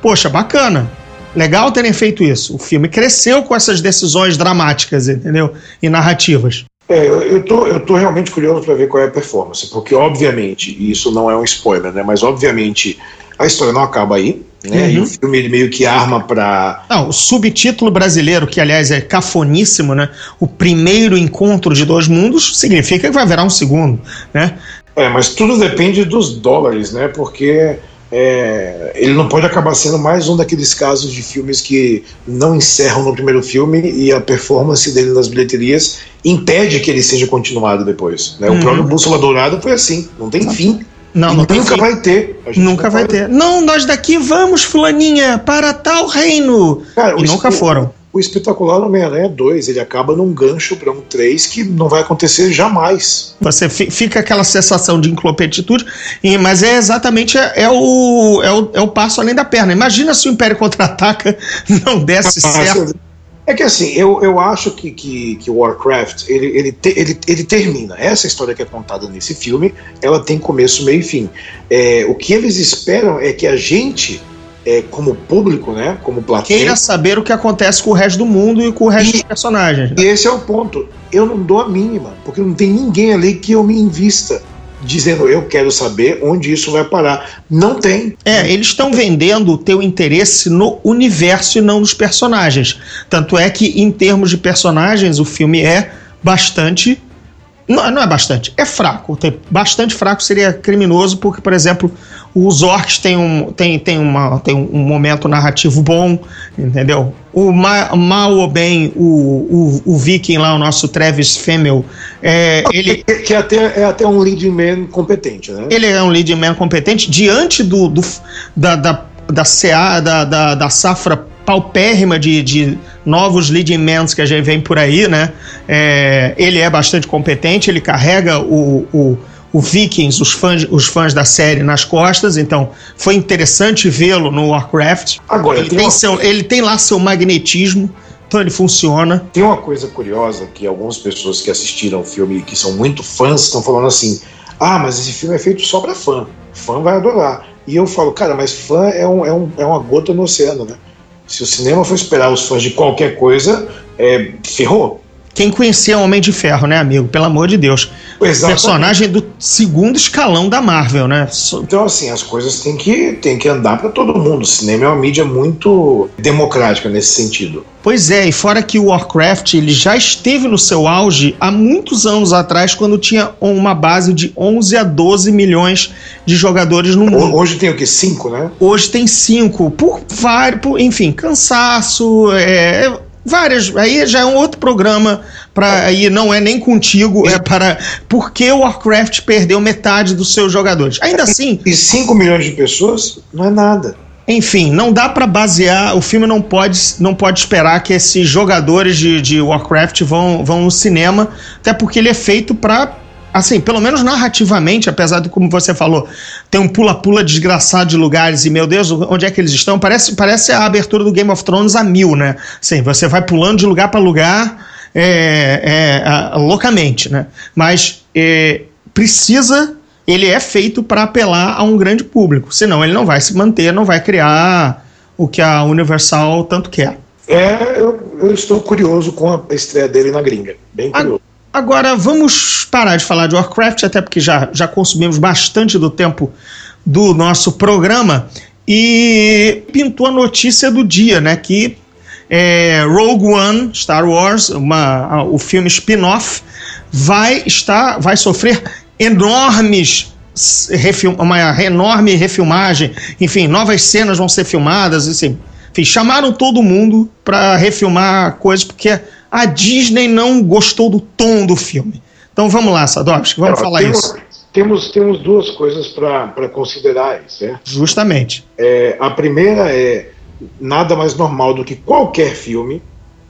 poxa, bacana. Legal terem feito isso. O filme cresceu com essas decisões dramáticas, entendeu? E narrativas. É, eu, eu, tô, eu tô realmente curioso para ver qual é a performance, porque obviamente, e isso não é um spoiler, né? Mas obviamente a história não acaba aí, né? Uhum. E o filme ele meio que arma para Não, o subtítulo brasileiro, que aliás é cafoníssimo, né? O primeiro encontro de dois mundos significa que vai haverá um segundo, né? É, mas tudo depende dos dólares, né? Porque é, ele não pode acabar sendo mais um daqueles casos de filmes que não encerram no primeiro filme e a performance dele nas bilheterias impede que ele seja continuado depois. Né? Uhum. O próprio Bússola Dourada foi assim, não tem fim. Não, E não nunca vai ter. Nunca vai pode- ter. Não, nós daqui vamos, fulaninha, para tal reino. Cara, e nunca foram. O espetacular Homem-Aranha 2, ele acaba num gancho para um 3 que não vai acontecer jamais. Você fi- fica aquela sensação de incompetitude, mas é exatamente é, é o, é, o, é o passo além da perna. Imagina se o Império Contra-Ataca não desse certo. É que assim, eu, eu acho que, que, que Warcraft, ele, ele, te- ele, ele termina. Essa história que é contada nesse filme, ela tem começo, meio e fim. É, o que eles esperam é que a gente, é, como público, né, como plateia, Queira saber o que acontece com o resto do mundo e com o resto dos personagens. e esse é o ponto. Eu não dou a mínima, porque não tem ninguém ali que eu me invista dizendo eu quero saber onde isso vai parar. Não tem. É, eles estão vendendo o teu interesse no universo e não nos personagens. Tanto é que, em termos de personagens, o filme é bastante. Não, não é bastante, é fraco. Tem, bastante fraco seria criminoso, porque, por exemplo, os orcs têm um, tem, tem uma, tem um momento narrativo bom, entendeu? O ma, mal ou bem, o, o, o viking lá, o nosso Travis Fimmel, é, ele, Que, que até, é até um leading man competente, né? ele é um lead man competente diante do, do- da, da, da, CA, da, da, da safra paupérrima de, de novos leading men que a gente vem por aí, né? É, ele é bastante competente, ele carrega o, o, o Vikings, os fãs, os fãs da série, nas costas, então foi interessante vê-lo no Warcraft. Agora, ele tem uma- seu, ele tem lá seu magnetismo, então ele funciona. Tem uma coisa curiosa que algumas pessoas que assistiram o filme e que são muito fãs estão falando assim: ah, mas esse filme é feito só pra fã. Fã vai adorar. E eu falo, cara, mas fã é, um, é, um, é uma gota no oceano, né? Se o cinema for esperar os fãs de qualquer coisa, é, ferrou. Quem conhecia o Homem de Ferro, né, amigo? Pelo amor de Deus. Exatamente. personagem do segundo escalão da Marvel, né? Então, assim, as coisas têm que, têm que andar para todo mundo. O cinema é uma mídia muito democrática nesse sentido. Pois é, e fora que o Warcraft ele já esteve no seu auge há muitos anos atrás, quando tinha uma base de 11 a 12 milhões de jogadores no mundo. Ho- Hoje tem o que? Cinco, né? Hoje tem cinco, por vários, por, enfim, cansaço, é, várias. Aí já é um outro programa para aí não é nem contigo, é para porque o Warcraft perdeu metade dos seus jogadores. Ainda assim, E 5 milhões de pessoas não é nada. enfim, não dá pra basear. O filme não pode, não pode esperar que esses jogadores de, de Warcraft vão, vão no cinema, até porque ele é feito pra. Assim, pelo menos narrativamente, apesar de, como você falou, tem um pula-pula desgraçado de lugares e, meu Deus, onde é que eles estão? Parece, parece a abertura do Game of Thrones a mil, né? Assim, você vai pulando de lugar pra lugar é, é, a- loucamente, né? Mas é, precisa ele é feito para apelar a um grande público. Senão ele não vai se manter, não vai criar o que a Universal tanto quer. É, eu, eu estou curioso com a estreia dele na gringa. Bem A- curioso. Agora vamos parar de falar de Warcraft, até porque já, já consumimos bastante do tempo do nosso programa. E pintou a notícia do dia, né? Que é, Rogue One, Star Wars, uma, o filme spin-off, vai estar, vai sofrer enormes refil- uma enorme refilmagem, enfim, novas cenas vão ser filmadas, assim, enfim, chamaram todo mundo para refilmar coisas porque a Disney não gostou do tom do filme. Então vamos lá, Sadovski, vamos Ó, falar temos, isso. Temos, temos duas coisas para considerar aí, certo? Justamente. É, a primeira é nada mais normal do que qualquer filme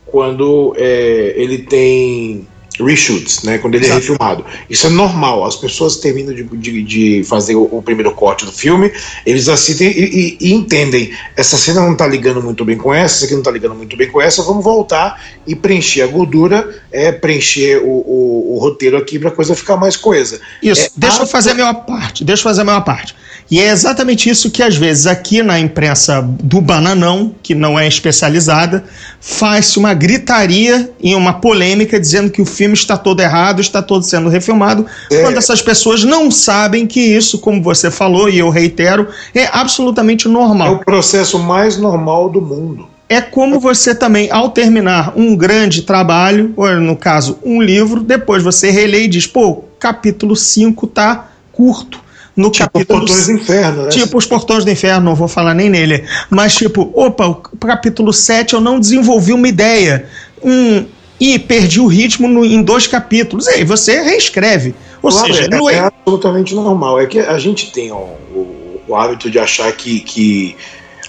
quando é, ele tem reshoots, né? Quando ele é Exato. refilmado. Isso é normal. As pessoas terminam de, de, de fazer o, o primeiro corte do filme, eles assistem e, e- e entendem. Essa cena não tá ligando muito bem com essa, essa aqui não tá ligando muito bem com essa. Vamos voltar e preencher a gordura, é preencher o, o, o roteiro aqui para a coisa ficar mais coesa. Isso, É, deixa eu a- fazer a minha parte, deixa eu fazer a minha parte. E é exatamente isso que às vezes aqui na imprensa do bananão, que não é especializada, faz-se uma gritaria e uma polêmica dizendo que o filme está todo errado, está todo sendo refilmado, É. quando essas pessoas não sabem que isso, como você falou e eu reitero, é absolutamente É normal. o processo mais normal do mundo. É como você também, ao terminar um grande trabalho, ou no caso, um livro, depois você relê e diz, pô, capítulo 5 tá curto. No Tipo, capítulo Portões do Inferno, né? Tipo os portões do inferno, não vou falar nem nele. Mas, tipo, opa, o capítulo 7 eu não desenvolvi uma ideia. Um, e perdi o ritmo no- em dois capítulos. E aí você reescreve. Ou Claro, seja, é, é é, absolutamente normal. É que a gente tem ó, o, o hábito de achar que, que.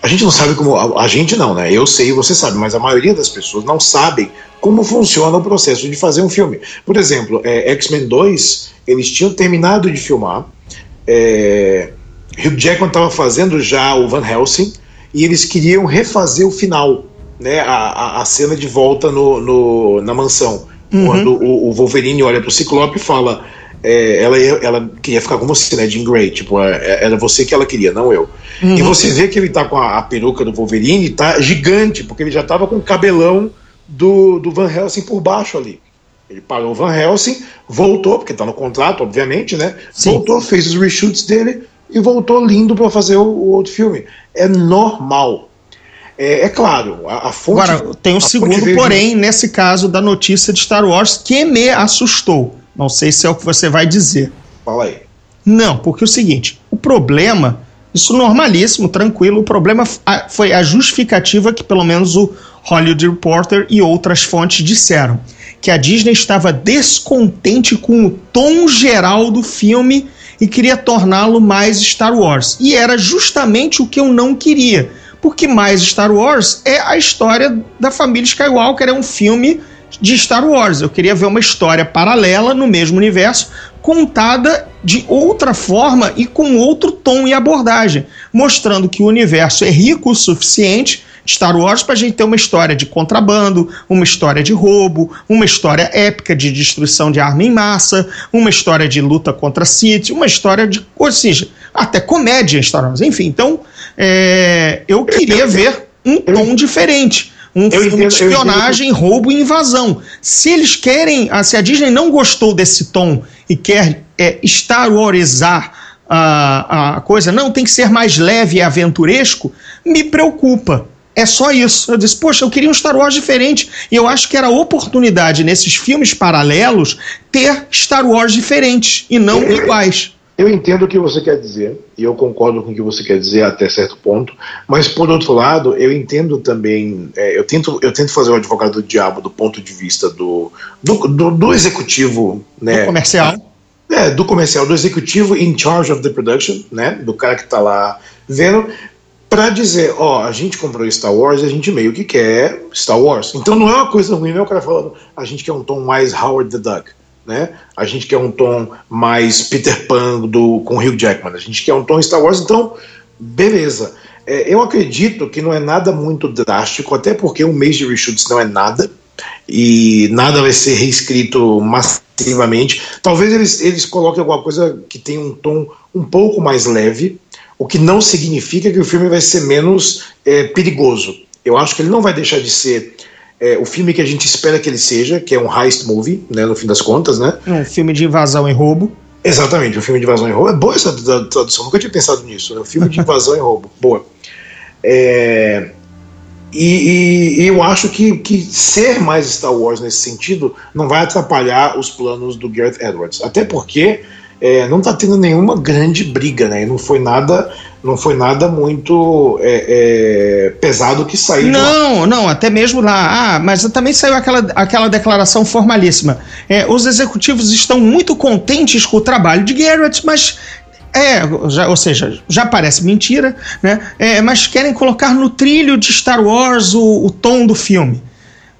A gente não sabe como. A, a gente não, né? Eu sei, você sabe, mas a maioria das pessoas não sabem como funciona o processo de fazer um filme. Por exemplo, é, X-Men 2, eles tinham terminado de filmar. É, Hugh Jackman estava fazendo já o Van Helsing e eles queriam refazer o final, né? A, a, cena de volta no, no- na mansão. Uhum. Quando o, o Wolverine olha pro Ciclope e fala. é, ela, ela queria ficar com você, né, Jean Grey? Tipo, é, era você que ela queria, não eu. Uhum. E você vê que ele tá com a, a peruca do Wolverine, tá gigante, porque ele já tava com o cabelão do, do Van Helsing por baixo ali. Ele parou o Van Helsing, voltou, porque tá no contrato, obviamente, né? Sim. Voltou, fez os reshoots dele e voltou lindo para fazer o, o outro filme. É normal. É, é claro, a, a fonte. Agora, tem um segundo, veio de- porém, nesse caso da notícia de Star Wars, que me assustou. Não sei se é o que você vai dizer. Fala aí. Não, porque é o seguinte: o problema, isso normalíssimo, tranquilo, o problema foi a justificativa que pelo menos o Hollywood Reporter e outras fontes disseram. Que a Disney estava descontente com o tom geral do filme e queria torná-lo mais Star Wars. E era justamente o que eu não queria. Porque mais Star Wars é a história da família Skywalker, é um filme de Star Wars. Eu queria ver uma história paralela no mesmo universo, contada de outra forma e com outro tom e abordagem, mostrando que o universo é rico o suficiente. Star Wars para a gente ter uma história de contrabando, uma história de roubo, uma história épica de destruição de arma em massa, uma história de luta contra Sith, uma história de, ou seja, até comédia em Star Wars. Enfim, então é, eu queria ver um tom diferente. Um filme entendo, de espionagem, roubo e invasão. Se eles querem, ah, se a Disney não gostou desse tom e quer é, Star Warsizar a, a coisa, não, tem que ser mais leve e aventuresco, me preocupa. É só isso. Eu disse, poxa, eu queria um Star Wars diferente. E eu acho que era oportunidade nesses filmes paralelos ter Star Wars diferentes e não iguais. Eu entendo o que você quer dizer, e eu concordo com o que você quer dizer até certo ponto, mas por outro lado, eu entendo também, é, eu, tento, eu tento fazer o advogado do diabo do ponto de vista do, do, do, do executivo, né? Do comercial. É, do comercial, do executivo in charge of the production, né? Do cara que tá lá vendo, para dizer, ó, a gente comprou Star Wars e a gente meio que quer Star Wars. Então não é uma coisa ruim, não é o cara falando, a gente quer um tom mais Howard the Duck né? A gente quer um tom mais Peter Pan do, com Hugh Jackman, a gente quer um tom Star Wars, então, beleza. É, eu acredito que não é nada muito drástico, até porque um mês de reshoots não é nada, e nada vai ser reescrito massivamente. Talvez eles, eles coloquem alguma coisa que tenha um tom um pouco mais leve, o que não significa que o filme vai ser menos é, perigoso. Eu acho que ele não vai deixar de ser é, o filme que a gente espera que ele seja, que é um heist movie, né, no fim das contas, né? Um filme de invasão e roubo. Exatamente, um filme de invasão e roubo. É boa essa tradução, nunca tinha pensado nisso. Né? Um filme de invasão e roubo. Boa. É, e, e, eu acho que, que ser mais Star Wars nesse sentido não vai atrapalhar os planos do Gareth Edwards. Até porque é, não está tendo nenhuma grande briga, né? E não foi nada não foi nada muito é, é, pesado que saiu. Não, não, até mesmo lá. Ah, mas também saiu aquela, aquela declaração formalíssima. É, os executivos estão muito contentes com o trabalho de Garrett, mas. É, já, ou seja, já parece mentira, né? É, mas querem colocar no trilho de Star Wars o, o tom do filme.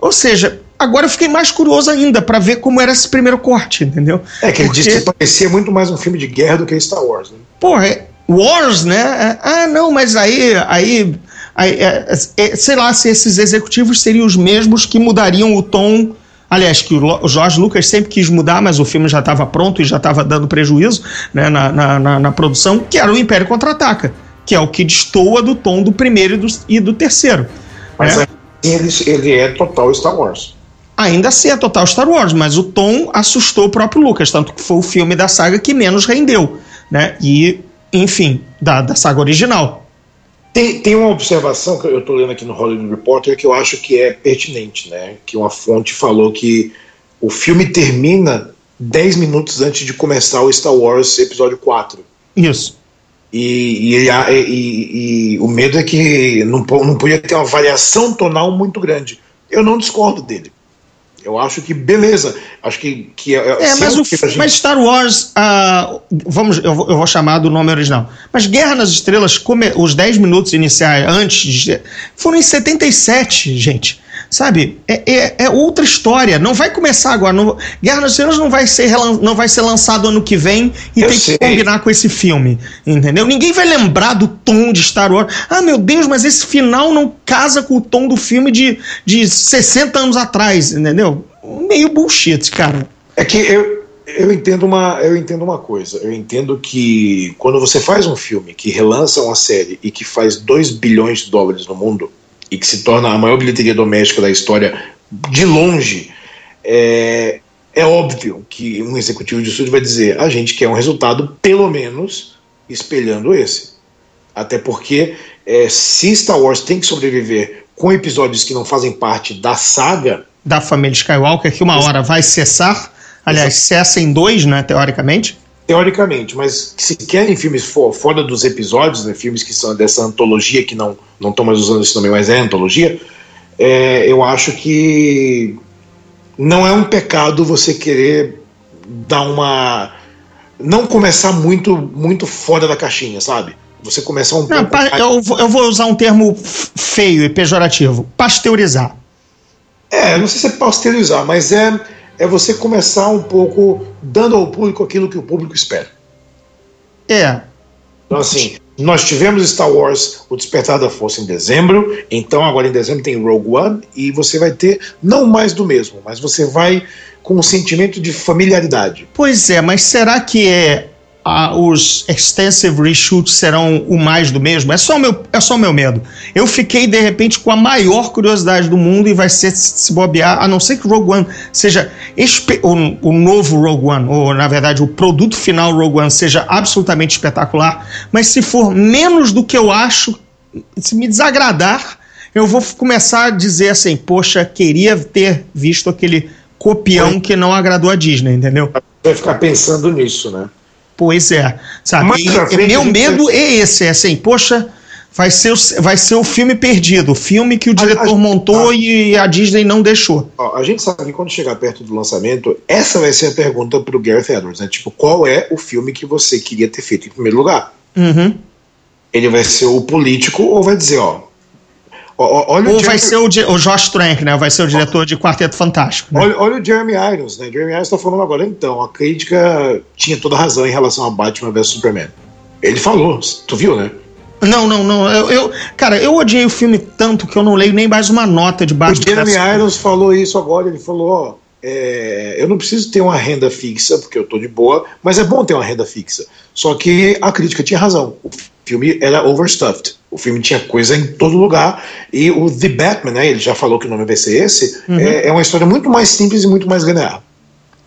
Ou seja, agora eu fiquei mais curioso ainda para ver como era esse primeiro corte, entendeu? É que ele Porque... disse que parecia muito mais um filme de guerra do que Star Wars. Né? Porra, é, Wars, né? É, ah, não, mas aí, aí, aí é, é, sei lá se esses executivos seriam os mesmos que mudariam o tom. Aliás, que o Jorge Lucas sempre quis mudar, mas o filme já estava pronto e já estava dando prejuízo né, na, na, na, na, produção, que era o Império Contra-Ataca, que é o que destoa do tom do primeiro e do, e do terceiro. Mas né? ele, ele é total Star Wars ainda assim é total Star Wars, mas o tom assustou o próprio Lucas, tanto que foi o filme da saga que menos rendeu, né? E enfim, da, da saga original. Tem, tem uma observação que eu estou lendo aqui no Hollywood Reporter que eu acho que é pertinente, né? Que uma fonte falou que o filme termina 10 minutos antes de começar o Star Wars Episódio 4. Isso. E, e, e, e, o medo é que não, não podia ter uma variação tonal muito grande. Eu não discordo dele. Eu acho que beleza. Acho que, que é, é mas, o, gente... mas Star Wars, uh, vamos, eu vou, eu vou, chamar do nome original. Mas Guerra nas Estrelas, come, os 10 minutos iniciais antes de, foram em 77, gente. Sabe? É, é, é, outra história. Não vai começar agora. Não, Guerra nas Estrelas não vai ser, não vai ser lançado ano que vem e eu tem sei. que combinar com esse filme. Entendeu? Ninguém vai lembrar do tom de Star Wars. Ah, meu Deus, mas esse final não casa com o tom do filme de, de 60 anos atrás. Entendeu? Meio bullshit, cara. É que eu, eu entendo uma eu entendo uma coisa eu entendo que quando você faz um filme que relança uma série e que faz 2 bilhões de dólares no mundo e que se torna a maior bilheteria doméstica da história de longe, é, é óbvio que um executivo de estúdio vai dizer: a gente quer um resultado, pelo menos, espelhando esse. Até porque, é, se Star Wars tem que sobreviver com episódios que não fazem parte da saga. Da família Skywalker, que uma hora vai cessar. Aliás, cessa em dois, né, teoricamente teoricamente, mas se querem filmes for, fora dos episódios, né, filmes que são dessa antologia, que não não estão mais usando esse nome, mas é antologia, é, eu acho que não é um pecado você querer dar uma não começar muito muito fora da caixinha, sabe? Você começar um não, pouco... eu, eu vou usar um termo feio e pejorativo, pasteurizar. É, não sei se é pasteurizar, mas é é você começar um pouco dando ao público aquilo que o público espera. É. Então, assim, nós tivemos Star Wars, O Despertar da Força em dezembro, então agora em dezembro tem Rogue One, e você vai ter não mais do mesmo, mas você vai com um sentimento de familiaridade. Pois é, mas será que é a- os extensive reshoots serão o mais do mesmo. É só o meu, é só o meu medo. Eu fiquei, de repente, com a maior curiosidade do mundo e vai ser se bobear, a não ser que Rogue One seja o, o novo Rogue One, ou na verdade o produto final Rogue One seja absolutamente espetacular, mas se for menos do que eu acho, se me desagradar, eu vou começar a dizer assim, poxa, queria ter visto aquele copião que não agradou a Disney, entendeu? Vai ficar pensando nisso, né? Pois é, sabe? E- meu a medo é esse, é assim, poxa, vai ser, o, vai ser o filme perdido, o filme que o diretor a- montou ah. e a Disney não deixou. A gente sabe que quando chegar perto do lançamento, essa vai ser a pergunta pro Gareth Edwards, né? Tipo, qual é o filme que você queria ter feito em primeiro lugar? Uhum. Ele vai ser o político ou vai dizer, ó. Olha Ou o vai ser o, o Josh Trank, né? Vai ser o diretor de Quarteto Fantástico. Né? Olha, olha o Jeremy Irons, né? Jeremy Irons tá falando agora, então, a crítica tinha toda razão em relação a Batman vs Superman. Ele falou, tu viu, né? Não, não, não. Eu, eu- cara, eu odiei o filme tanto que eu não leio nem mais uma nota de O baixo. Jeremy. Irons falou isso agora, ele falou, ó, é, eu não preciso ter uma renda fixa, porque eu tô de boa, mas é bom ter uma renda fixa. Só que a crítica tinha razão. O filme era overstuffed. O filme tinha coisa em todo lugar. E o The Batman, né? Ele já falou que o nome vai ser esse. É, é uma história muito mais simples e muito mais linear.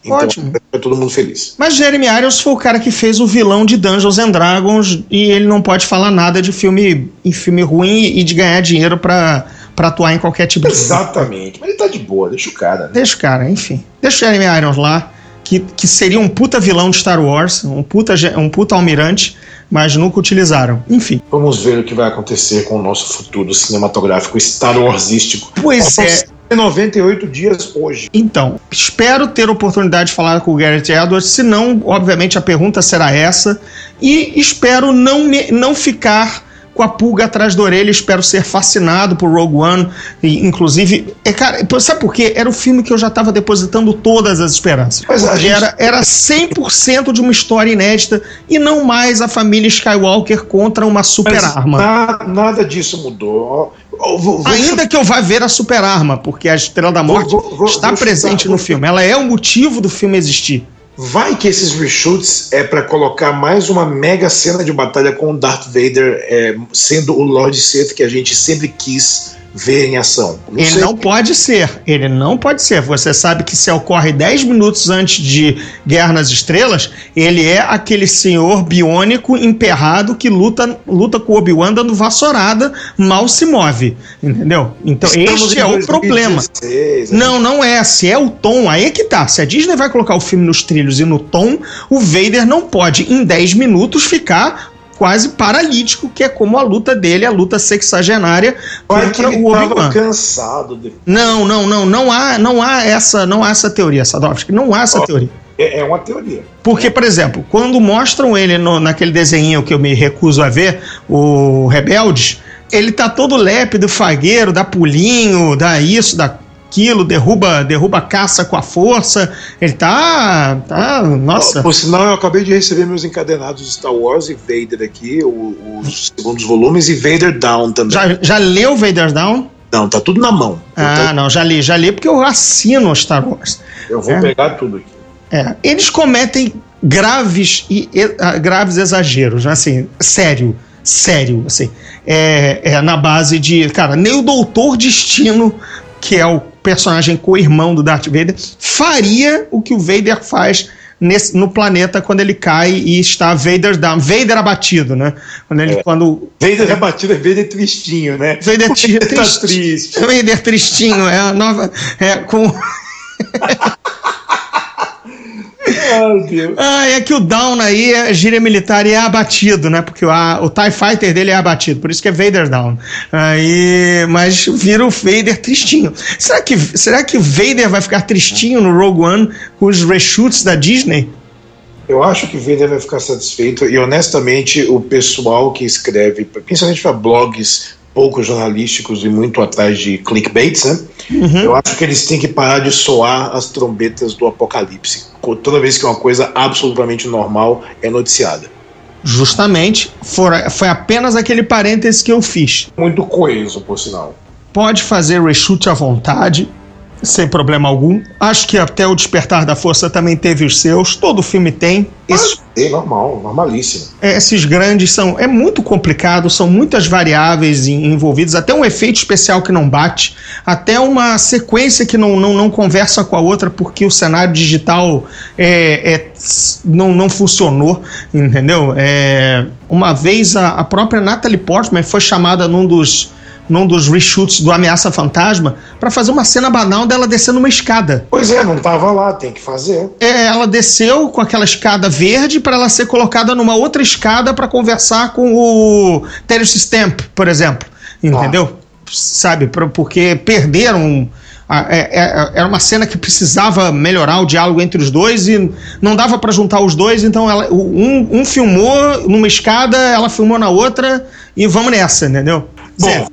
Então, Ótimo. é todo mundo feliz. Mas Jeremy Irons foi o cara que fez o vilão de Dungeons and Dragons e ele não pode falar nada de filme, filme ruim e de ganhar dinheiro pra, pra atuar em qualquer tipo de Exatamente. Mas ele tá de boa, deixa o cara. Né? Deixa o cara, enfim. Deixa o Jeremy Irons lá, que, que seria um puta vilão de Star Wars, um puta, um puta almirante, mas nunca utilizaram. Enfim. Vamos ver o que vai acontecer com o nosso futuro cinematográfico Star Warsístico. Pois é. 98 dias hoje. Então, espero ter oportunidade de falar com o Garrett Edwards, se não, obviamente a pergunta será essa, e espero não, me- não ficar com a pulga atrás da orelha, espero ser fascinado por Rogue One, e, inclusive, é, cara, sabe por quê? Era o filme que eu já estava depositando todas as esperanças. Mas a gente- era, era 100% de uma história inédita, e não mais a família Skywalker contra uma super arma. na- nada disso mudou. Vou- vou Ainda que eu vá ver a super arma, porque a Estrela da Morte Vou- vou- vou- está vou presente no filme. Ela é o motivo do filme existir. Vai que esses reshoots é pra colocar mais uma mega cena de batalha com o Darth Vader é, sendo o Lord Sith que a gente sempre quis ver em ação. Não Ele sei. não pode ser. Ele não pode ser. Você sabe que se ocorre 10 minutos antes de Guerra nas Estrelas, ele é aquele senhor biônico emperrado que luta, luta com o Obi-Wan dando vassourada, mal se move. Entendeu? Então, Estamos este é o problema. 2016, né? Não, não é. Se é o tom, aí é que tá. Se a Disney vai colocar o filme nos trilhos e no tom, o Vader não pode, em 10 minutos, ficar quase paralítico, que é como a luta dele, a luta sexagenária Vai que contra ele o tava Obi-Wan. cansado. De... Não, não, não, não há, não há essa, não há essa teoria, Sadovski, não há essa teoria. É, é uma teoria. Porque, por exemplo, quando mostram ele no- naquele desenho que eu me recuso a ver, o Rebeldes, ele tá todo lépido, fagueiro, dá pulinho, dá isso, dá aquilo, derruba, derruba a caça com a força. Ele tá, tá, nossa. Por sinal, eu acabei de receber meus encadenados de Star Wars e Vader aqui, os segundos volumes, e Vader Down também. Já, já leu Vader Down? Não, tá tudo na mão. Ah, Então, não, já li, já li porque eu assino Star Wars. eu vou é. pegar tudo aqui. É, eles cometem graves e e- ah, graves exageros, né? assim, sério, sério, assim, é, é na base de, cara, nem o Doutor Destino, que é o personagem co-irmão do Darth Vader, faria o que o Vader faz nesse, no planeta quando ele cai e está Vader down, Vader abatido, né? Quando ele, É. quando Vader rebatido é Vader tristinho, né? Vader tri- Tá triste. triste. Vader tristinho, é a nova, é com Ah, é que o Down aí é gíria militar e é abatido, né? Porque o, a- o TIE Fighter dele é abatido, por isso que é Vader Down. Aí, mas vira o Vader tristinho. Será que, será que o Vader vai ficar tristinho no Rogue One com os reshoots da Disney? Eu acho que Vader vai ficar satisfeito e honestamente o pessoal que escreve, principalmente para blogs pouco jornalísticos e muito atrás de clickbaits, né? Eu acho que eles têm que parar de soar as trombetas do apocalipse. Toda vez que uma coisa absolutamente normal é noticiada. Justamente, fora- foi apenas aquele parênteses que eu fiz. Muito coeso, por sinal. Pode fazer reshoot à vontade, Sem problema algum. Acho que até o Despertar da Força também teve os seus. Todo filme tem. Esses, É normal, normalíssimo. esses grandes são. É muito complicado, são muitas variáveis envolvidas, até um efeito especial que não bate, até uma sequência que não, não, não conversa com a outra porque o cenário digital é, é- não, não funcionou, entendeu? É, uma vez a, a própria Natalie Portman foi chamada num dos num dos reshoots do Ameaça Fantasma para fazer uma cena banal dela descendo uma escada. Pois é, não tava lá, tem que fazer. É, ela desceu com aquela escada verde para ela ser colocada numa outra escada para conversar com o Terence Stamp, por exemplo. Entendeu? Sabe? Pra- Porque perderam. a- é- é- Era uma cena que precisava melhorar o diálogo entre os dois e não dava para juntar os dois, então ela, um, um filmou numa escada, ela filmou na outra e vamos nessa, entendeu? Bom, É é-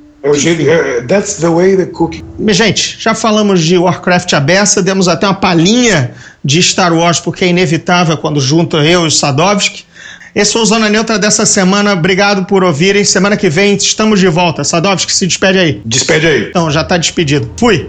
that's the way the cookie. Gente, já falamos de Warcraft à beça, demos até uma palhinha de Star Wars, porque é inevitável quando junta eu e o Sadovski. Esse foi o Zona Neutra dessa semana. Obrigado por ouvirem. Semana que vem estamos de volta. Sadovski, se despede aí. Despede aí. Então, já tá despedido. Fui.